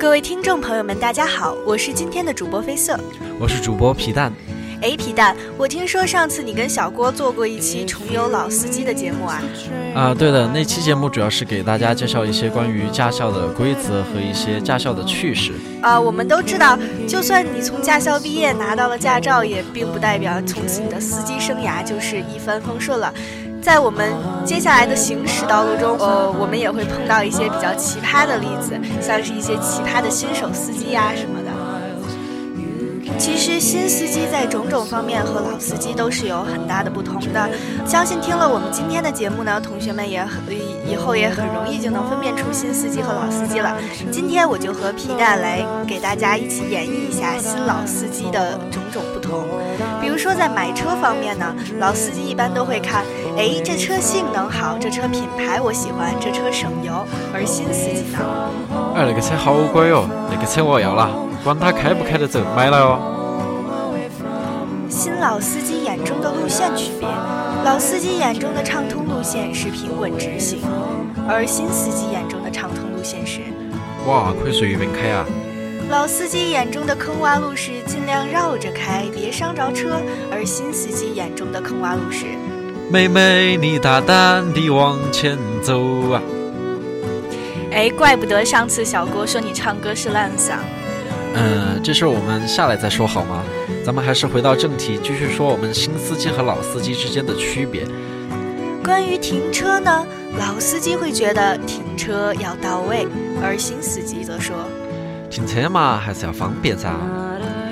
各位听众朋友们，大家好，我是今天的主播飞色，我是主播皮蛋。哎，皮蛋，我听说上次你跟小郭做过一期重游老司机的节目啊？啊，对的，那期节目主要是给大家介绍一些关于驾校的规则和一些驾校的趣事。啊，我们都知道，就算你从驾校毕业拿到了驾照，也并不代表从此你的司机生涯就是一帆风顺了。在我们接下来的行驶道路中，呃，我们也会碰到一些比较奇葩的例子，像是一些奇葩的新手司机呀什么的。其实新司机在种种方面和老司机都是有很大的不同的。相信听了我们今天的节目呢，同学们也很以后也很容易就能分辨出新司机和老司机了。今天我就和皮蛋来给大家一起演绎一下新老司机的种种不同。说在买车方面呢，老司机一般都会看，哎，这车性能好，这车品牌我喜欢，这车省油。而新司机呢，哎，那个车好贵哦，那个车我要了。管它开不开得走，买了哦。新老司机眼中的路线区别：老司机眼中的畅通路线是平稳直行，而新司机眼中的畅通路线是……哇，可以随便开啊！老司机眼中的坑洼路是尽量绕着开，别伤着车；而新司机眼中的坑洼路是……妹妹，你大胆地往前走啊！哎，怪不得上次小郭说你唱歌是烂嗓。嗯，这事我们下来再说好吗？咱们还是回到正题，继续说我们新司机和老司机之间的区别。关于停车呢，老司机会觉得停车要到位，而新司机则说，停车嘛还是要方便噻。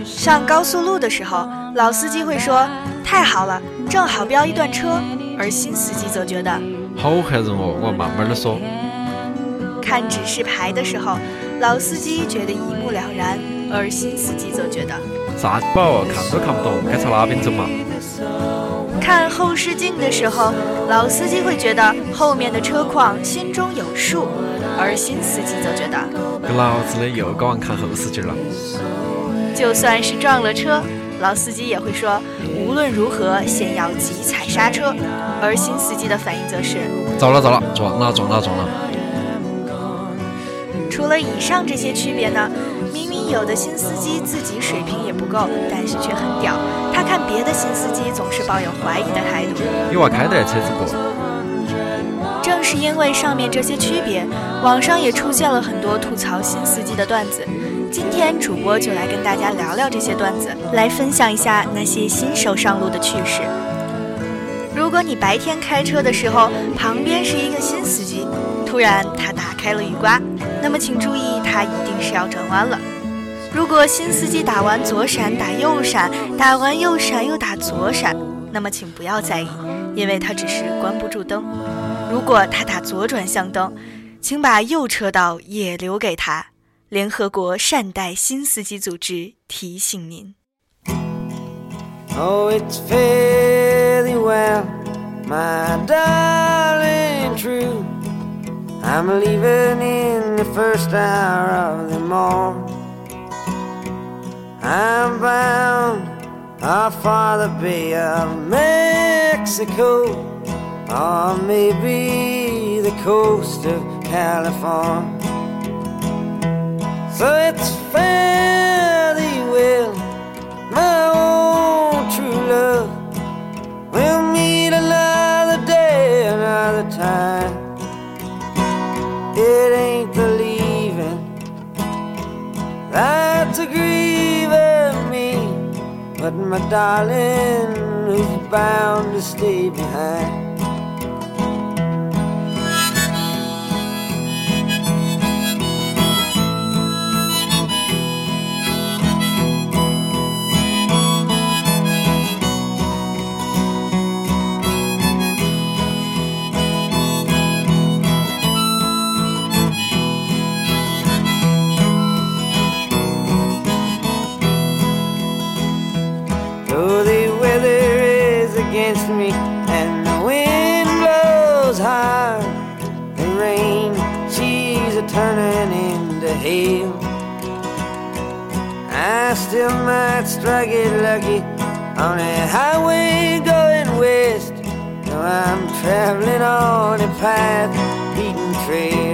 上高速路的时候，老司机会说太好了，正好飙一段车，而新司机则觉得好吓人哦，我要慢慢的说。看指示牌的时候，老司机觉得一目了然，而新司机则觉得啥子宝，看都看不懂，该朝哪边走嘛？看后视镜的时候，老司机会觉得后面的车况心中有数，而新司机则觉得个老子的又搞忘看后视镜了。就算是撞了车，老司机也会说无论如何先要急踩刹车，而新司机的反应则是糟了糟了，撞了撞了撞了。除了以上这些区别呢，明明有的新司机自己水平也不够，但是却很屌。他看别的新司机总是抱有怀疑的态度。你娃开得车子不？是因为上面这些区别，网上也出现了很多吐槽新司机的段子。今天主播就来跟大家聊聊这些段子，来分享一下那些新手上路的趣事。如果你白天开车的时候，旁边是一个新司机，突然他打开了雨刮。那么请注意，他一定是要转弯了。如果新司机打完左闪打右闪，打完右闪又打左闪，那么请不要在意，因为他只是关不住灯。如果他打左转向灯，请把右车道也留给他。联合国善待新司机组织提醒您。Oh, it's fairly well, my darling true. I'm leaving in the first hour of the morn. I'm bound off for the Bay of Mexico, or maybe the coast of California. So it's fairly well, my own true love. We'll meet another day, another time. It ain't the leaving that's a grieving me. but my darling, is bound to stay behind. Against me and the wind blows hard, the rain she's a turning into hail. I still might strike it lucky on a highway going west. Though I'm traveling on a path beaten trail.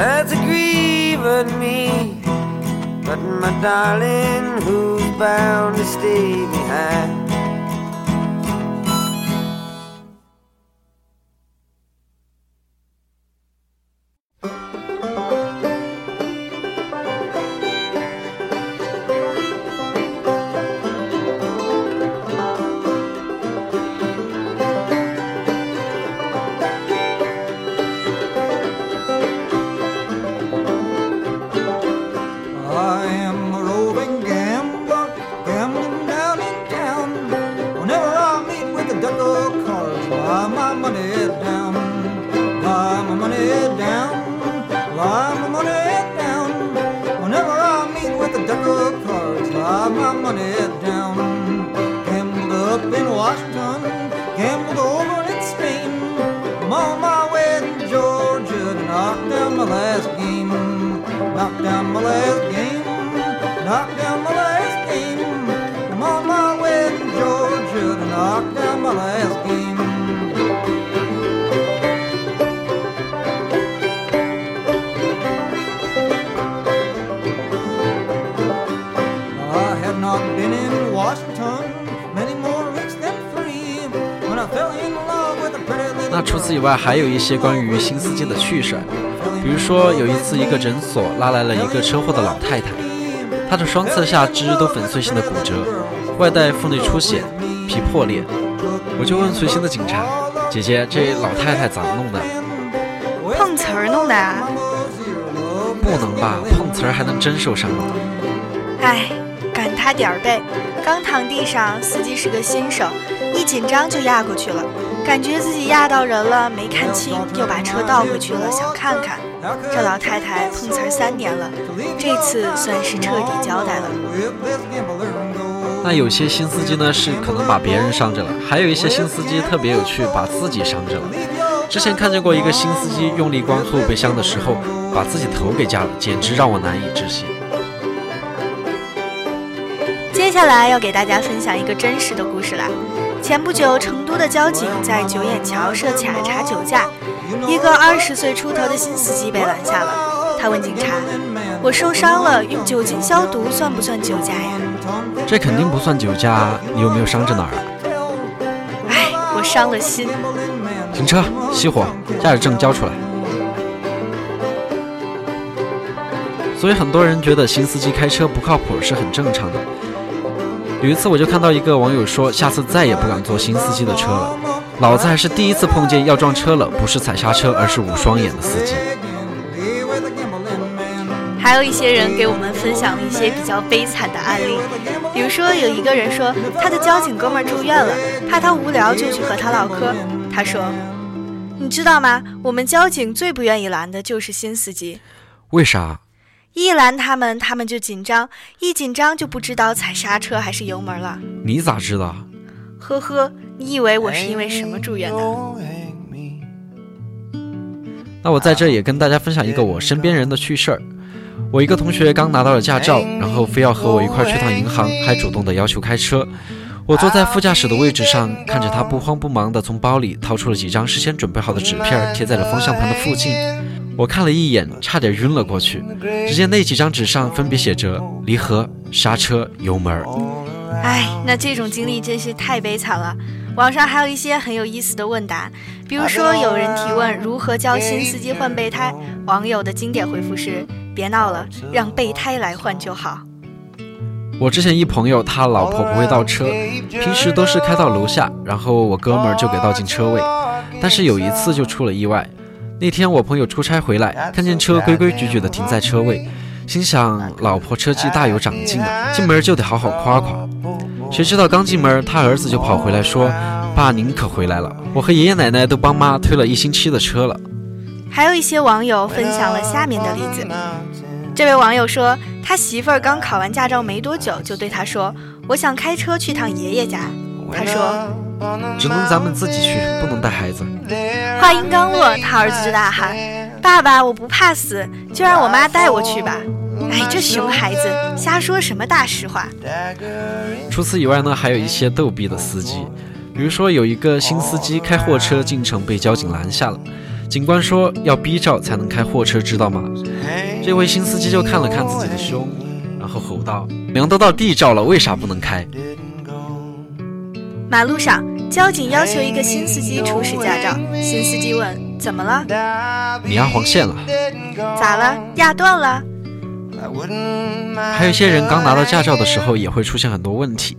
That's a grieving me, but my darling, who's bound to stay behind. 除此以外，还有一些关于新司机的趣事儿，比如说有一次一个诊所拉来了一个车祸的老太太，她的双侧下肢都粉碎性的骨折，外带腹内出血，皮破裂。我就问随行的警察：“姐姐，这老太太咋弄的？碰瓷儿弄的啊！不能吧？碰瓷儿还能真受伤吗？”哎，赶他点儿呗！刚躺地上，司机是个新手，一紧张就压过去了，感觉自己压到人了，没看清，又把车倒回去了，想看看。这老太太碰瓷儿三年了，这次算是彻底交代了。那有些新司机呢是可能把别人伤着了，还有一些新司机特别有趣，把自己伤着了。之前看见过一个新司机用力关后备箱的时候，把自己头给夹了，简直让我难以置信。接下来要给大家分享一个真实的故事啦。前不久，成都的交警在九眼桥设卡查酒驾，一个二十岁出头的新司机被拦下了。他问警察：“我受伤了，用酒精消毒算不算酒驾呀这肯定不算酒驾，你有没有伤着哪儿啊？？”哎，我伤了心。停车，熄火，驾驶证交出来。所以很多人觉得新司机开车不靠谱是很正常的。有一次我就看到一个网友说，下次再也不敢坐新司机的车了。老子还是第一次碰见要撞车了，不是踩刹车，而是捂双眼的司机。还有一些人给我们分享了一些比较悲惨的案例，比如说有一个人说他的交警哥们儿住院了，怕他无聊就去和他唠嗑。他说：“你知道吗？我们交警最不愿意拦的就是新司机，为啥？一拦他们，他们就紧张，一紧张就不知道踩刹车还是油门了。你咋知道？呵呵，你以为我是因为什么住院的？那我在这也跟大家分享一个我身边人的趣事儿。我一个同学刚拿到了驾照，然后非要和我一块儿去趟银行，还主动的要求开车。我坐在副驾驶的位置上，看着他不慌不忙的从包里掏出了几张事先准备好的纸片，贴在了方向盘的附近。我看了一眼，差点晕了过去。只见那几张纸上分别写着离合、刹车、油门。哎，那这种经历真是太悲惨了。网上还有一些很有意思的问答，比如说有人提问如何教新司机换备胎，网友的经典回复是：别闹了，让备胎来换就好。我之前一朋友，他老婆不会倒车，平时都是开到楼下，然后我哥们儿就给倒进车位。但是有一次就出了意外。那天我朋友出差回来，看见车规规矩矩的停在车位，心想老婆车技大有长进啊，进门就得好好夸夸。谁知道刚进门，他儿子就跑回来说：“爸，您可回来了！我和爷爷奶奶都帮妈推了一星期的车了。”还有一些网友分享了下面的例子。这位网友说，他媳妇儿刚考完驾照没多久，就对他说：“我想开车去趟爷爷家。”他说：“只能咱们自己去，不能带孩子。”话音刚落，他儿子就大喊：“爸爸，我不怕死，就让我妈带我去吧！”哎，这熊孩子瞎说什么大实话！除此以外呢，还有一些逗逼的司机，比如说有一个新司机开货车进城被交警拦下了，警官说要 B 照才能开货车，知道吗？这位新司机就看了看自己的胸，然后吼道：“娘都到 D 照了，为啥不能开？”马路上，交警要求一个新司机出示驾照，新司机问：“怎么了？”“你压黄线了。”“咋了？压断了？”还有一些人刚拿到驾照的时候也会出现很多问题，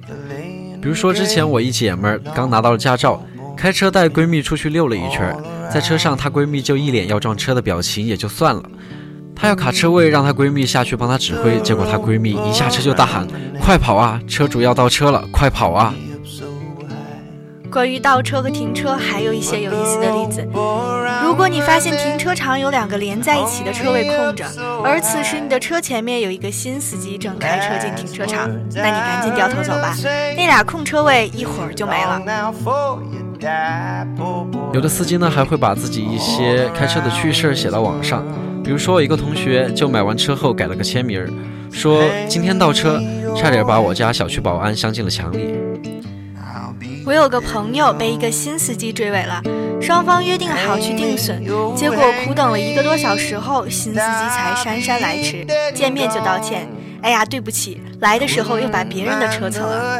比如说之前我一姐们儿刚拿到了驾照，开车带闺蜜出去溜了一圈，在车上她闺蜜就一脸要撞车的表情也就算了，她要卡车位让她闺蜜下去帮她指挥，结果她闺蜜一下车就大喊：“快跑啊，车主要倒车了，快跑啊！”关于倒车和停车，还有一些有意思的例子。如果你发现停车场有两个连在一起的车位空着，而此时你的车前面有一个新司机正开车进停车场，那你赶紧掉头走吧，那俩空车位一会儿就没了。有的司机呢，还会把自己一些开车的趣事写到网上，比如说一个同学就买完车后改了个签名，说今天倒车，差点把我家小区保安镶进了墙里。我有个朋友被一个新司机追尾了，双方约定好去定损，结果苦等了一个多小时后，新司机才姗姗来迟，见面就道歉：“哎呀，对不起，来的时候又把别人的车蹭了。”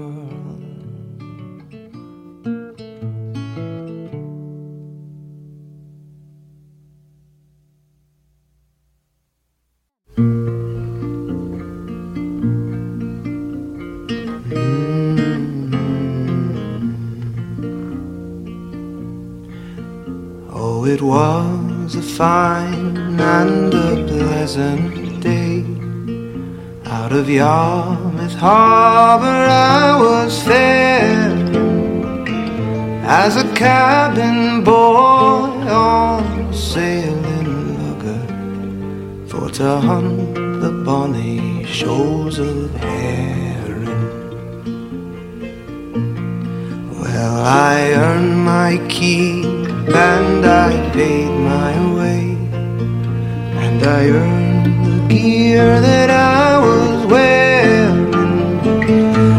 it fine and a pleasant day. Out of Yarmouth Harbour I was faring as a cabin boy on sailing lugger for to hunt the bonny shoals of herring. Well, I earned my keep and I paid my way, and I earned the gear that I was wearing.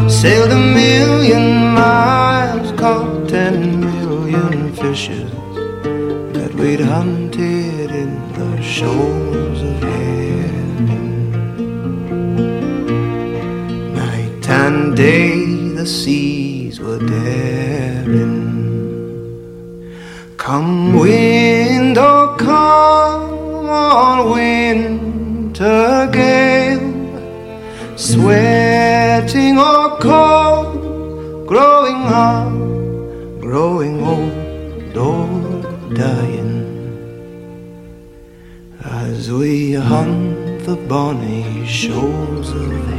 Sailed a million miles, caught ten million fishes that we'd hunted in the shoals of heaven. Night and day the seas were daring. Come wind or come on winter gale, sweating or cold, growing up, growing old or dying. As we hunt the bonny shores of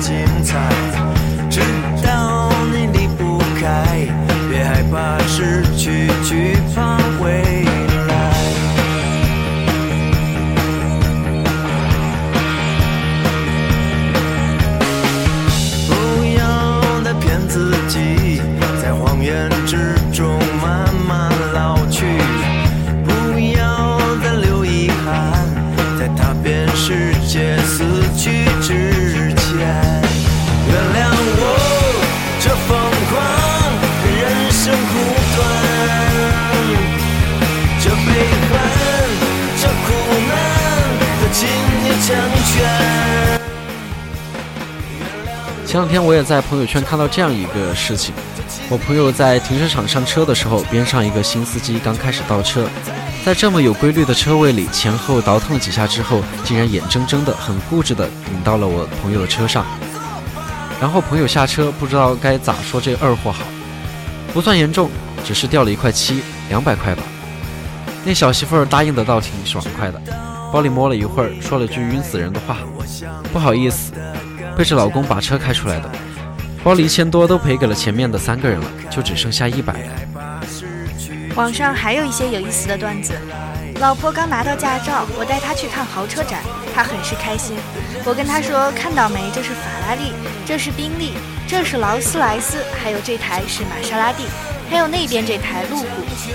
精彩知道你离不开别害怕失去去怕回前两天我也在朋友圈看到这样一个事情：我朋友在停车场上车的时候，边上一个新司机刚开始倒车，在这么有规律的车位里前后倒腾几下之后，竟然眼睁睁的、很固执的顶到了我朋友的车上。然后朋友下车，不知道该咋说这二货好，不算严重，只是掉了一块漆，两百块吧。那小媳妇儿答应的倒挺爽快的，包里摸了一会儿，说了句晕死人的话：“不好意思，背着老公把车开出来的，包里一千多都赔给了前面的三个人了，就只剩下一百了。”网上还有一些有意思的段子。老婆刚拿到驾照，我带她去看豪车展，她很是开心。我跟她说：“看到没？这是法拉利，这是宾利，这是劳斯莱斯，还有这台是玛莎拉蒂，还有那边这台路虎。”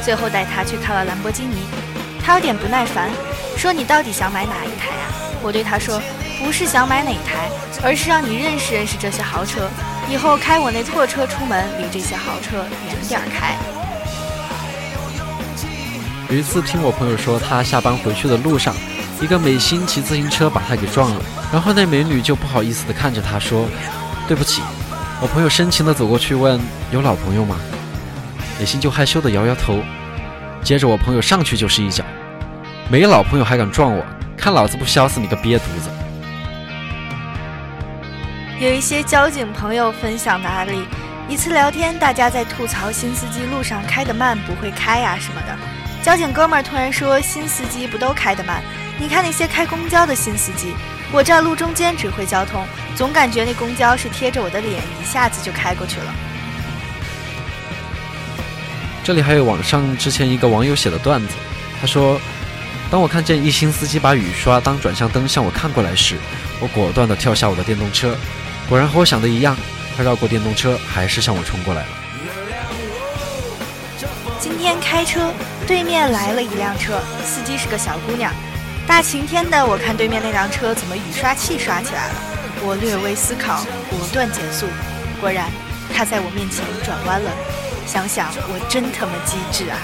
最后带她去看了兰博基尼。她有点不耐烦，说：“你到底想买哪一台啊？”我对她说：“不是想买哪台，而是让你认识认识这些豪车，以后开我那破车出门，离这些豪车远点开。”有一次听我朋友说，他下班回去的路上，一个美心骑自行车把他给撞了，然后那美女就不好意思的看着他说：“对不起。”我朋友深情的走过去问：“有老朋友吗？”美心就害羞的摇摇头。接着我朋友上去就是一脚：“没老朋友还敢撞我？看老子不削死你个瘪犊子！”有一些交警朋友分享的案例，一次聊天，大家在吐槽新司机路上开得慢，不会开呀什么的。交警哥们儿突然说：“新司机不都开得慢？你看那些开公交的新司机，我这路中间指挥交通，总感觉那公交是贴着我的脸，一下子就开过去了。”这里还有网上之前一个网友写的段子，他说：“当我看见一新司机把雨刷当转向灯向我看过来时，我果断地跳下我的电动车。果然和我想的一样，他绕过电动车，还是向我冲过来了。”今天开车。对面来了一辆车，司机是个小姑娘。大晴天的，我看对面那辆车怎么雨刷器刷起来了？我略微思考，果断减速。果然，他在我面前转弯了。想想我真他妈机智啊！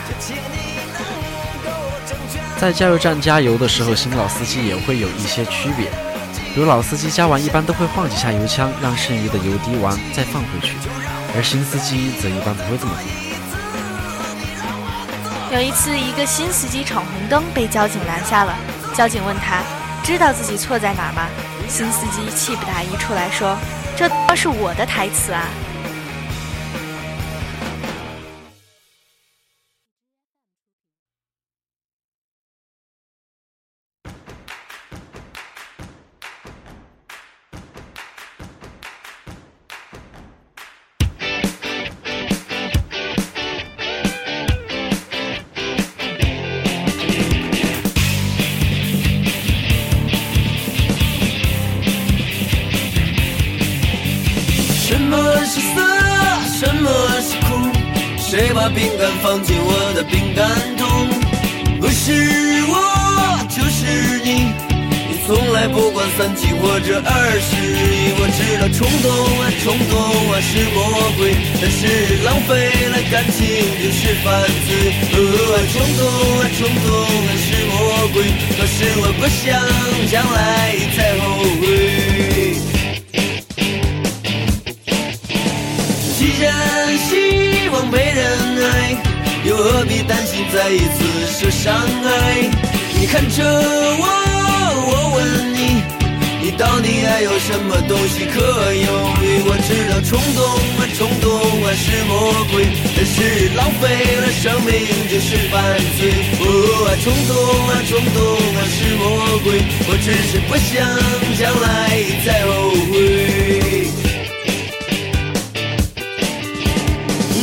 在加油站加油的时候，新老司机也会有一些区别。如老司机加完一般都会晃几下油枪，让剩余的油滴完再放回去，而新司机则一般不会这么做。有一次，一个新司机闯红灯被交警拦下了。交警问他：“知道自己错在哪吗？”新司机气不打一处来说：“这都是我的台词啊！”把饼干放进我的饼干桶？不是我，就是你。你从来不管三七或者二十一。我知道冲动啊，冲动啊是魔鬼，但是浪费了感情就是犯罪。哦，冲动啊，冲动啊是魔鬼，可是我不想将来再后悔。既然希望被人，又何必担心再一次受伤害？你看着我，我问你，你到底还有什么东西可犹豫？我知道冲动啊，冲动啊是魔鬼，但是浪费了生命就是犯罪。哦，冲动啊，冲动啊是魔鬼，我只是不想将来再后悔。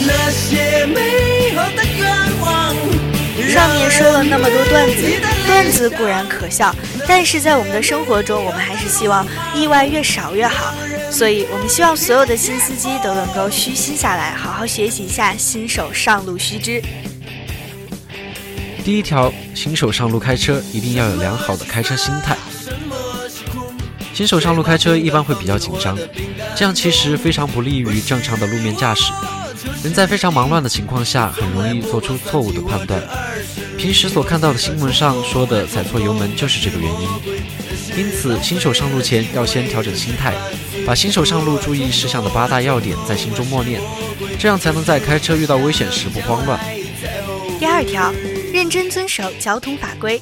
那些美好的。上面说了那么多段子，段子固然可笑，但是在我们的生活中，我们还是希望意外越少越好。所以，我们希望所有的新司机都能够虚心下来，好好学习一下新手上路须知。第一条，新手上路开车一定要有良好的开车心态。新手上路开车一般会比较紧张，这样其实非常不利于正常的路面驾驶。人在非常忙乱的情况下，很容易做出错误的判断。平时所看到的新闻上说的踩错油门，就是这个原因。因此，新手上路前要先调整心态，把新手上路注意事项的八大要点在心中默念，这样才能在开车遇到危险时不慌乱。第二条，认真遵守交通法规。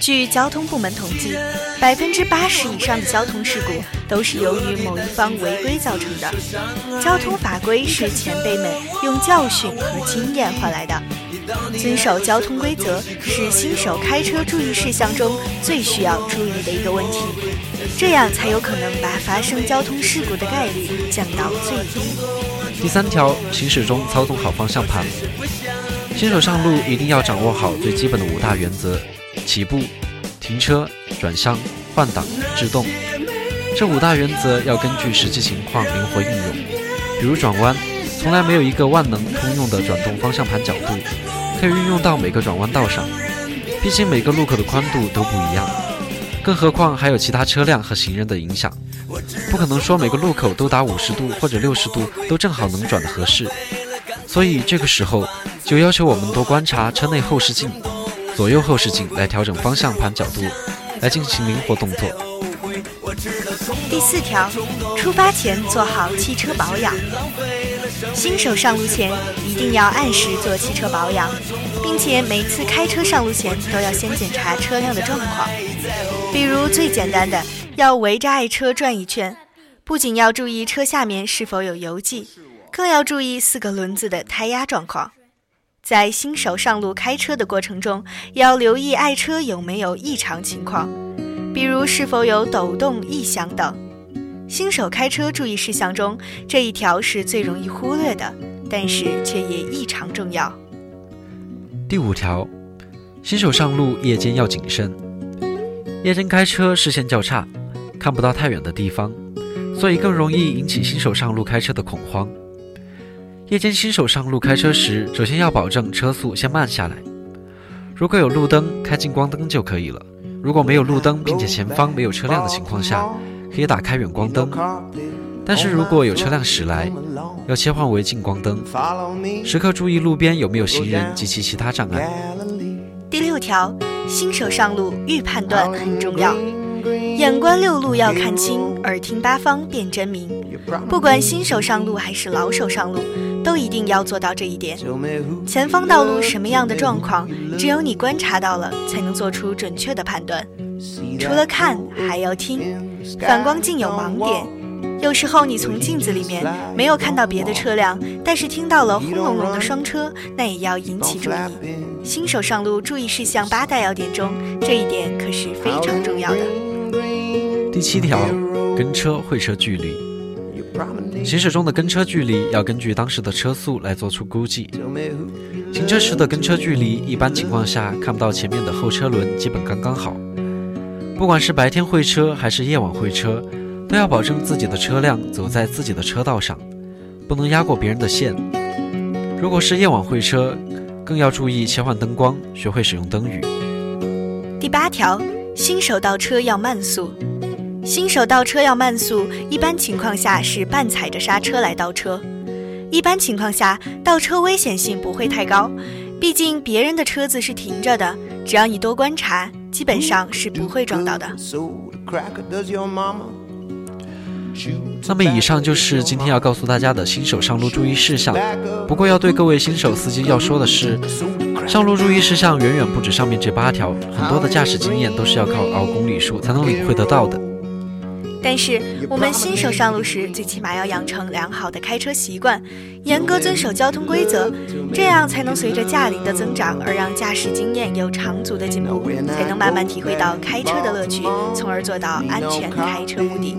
据交通部门统计，百分之八十以上的交通事故都是由于某一方违规造成的。交通法规是前辈们用教训和经验换来的。遵守交通规则是新手开车注意事项中最需要注意的一个问题，这样才有可能把发生交通事故的概率降到最低。第三条，行驶中操纵好方向盘。新手上路一定要掌握好最基本的五大原则。起步、停车、转向、换挡、制动，这五大原则要根据实际情况灵活应用。比如转弯，从来没有一个万能通用的转动方向盘角度，可以运用到每个转弯道上。毕竟每个路口的宽度都不一样，更何况还有其他车辆和行人的影响，不可能说每个路口都打五十度或者六十度都正好能转的合适。所以这个时候就要求我们多观察车内后视镜。左右后视镜来调整方向盘角度，来进行灵活动作。第四条，出发前做好汽车保养。新手上路前一定要按时做汽车保养，并且每次开车上路前都要先检查车辆的状况。比如最简单的，要围着爱车转一圈，不仅要注意车下面是否有油迹，更要注意四个轮子的胎压状况。在新手上路开车的过程中，要留意爱车有没有异常情况，比如是否有抖动异响等。新手开车注意事项中，这一条是最容易忽略的，但是却也异常重要。第五条，新手上路夜间要谨慎。夜间开车视线较差，看不到太远的地方，所以更容易引起新手上路开车的恐慌。夜间新手上路开车时，首先要保证车速先慢下来。如果有路灯，开近光灯就可以了。如果没有路灯，并且前方没有车辆的情况下，可以打开远光灯。但是如果有车辆驶来，要切换为近光灯，时刻注意路边有没有行人及其其他障碍。第六条，新手上路预判断很重要。眼观六路要看清，耳听八方辨真明。不管新手上路还是老手上路，都一定要做到这一点。前方道路什么样的状况，只有你观察到了，才能做出准确的判断。除了看，还要听。反光镜有盲点，有时候你从镜子里面没有看到别的车辆，但是听到了轰隆隆的双车，那也要引起注意。新手上路注意事项八大要点中，这一点可是非常重要的。第七条，跟车会车距离。行驶中的跟车距离要根据当时的车速来做出估计。行车时的跟车距离，一般情况下看不到前面的后车轮，基本刚刚好。不管是白天会车还是夜晚会车，都要保证自己的车辆走在自己的车道上，不能压过别人的线。如果是夜晚会车，更要注意切换灯光，学会使用灯语。第八条。新手倒车要慢速，新手倒车要慢速，一般情况下是半踩着刹车来倒车。一般情况下，倒车危险性不会太高，毕竟别人的车子是停着的，只要你多观察，基本上是不会撞到的。那么以上就是今天要告诉大家的新手上路注意事项。不过要对各位新手司机要说的是。上路注意事项远远不止上面这八条，很多的驾驶经验都是要靠熬公里数才能领会得到的。但是我们新手上路时，最起码要养成良好的开车习惯，严格遵守交通规则，这样才能随着驾龄的增长而让驾驶经验有长足的进步，才能慢慢体会到开车的乐趣，从而做到安全开车目的。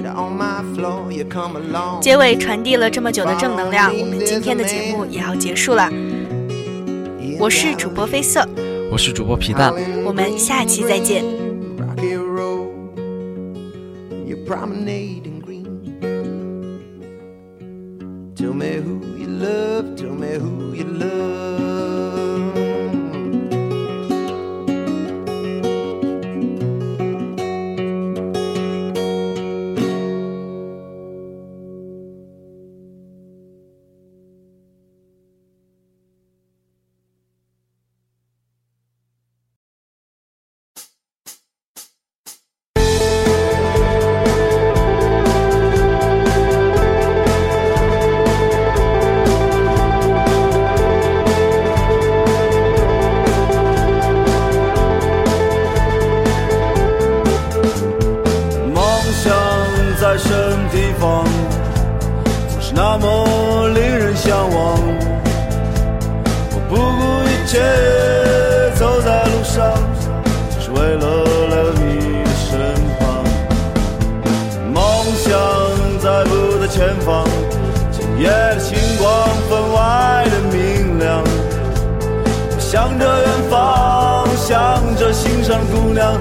结尾传递了这么久的正能量，我们今天的节目也要结束了。我是主播飞色，我是主播皮蛋，我们下期再见。地方总是那么令人向往。我不顾一切走在路上，只是为了来到你的身旁。梦想在不在前方？今夜的星光分外的明亮。我向着远方，向着心上的姑娘，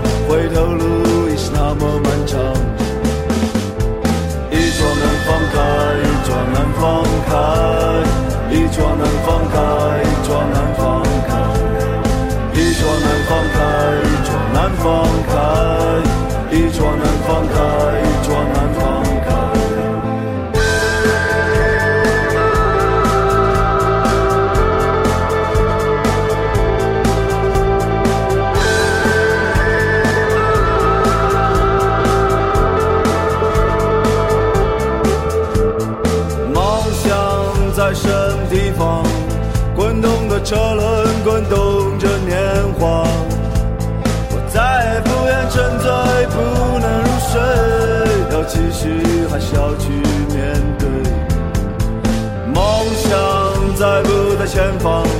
难放开，一桌难放开，一桌难放前方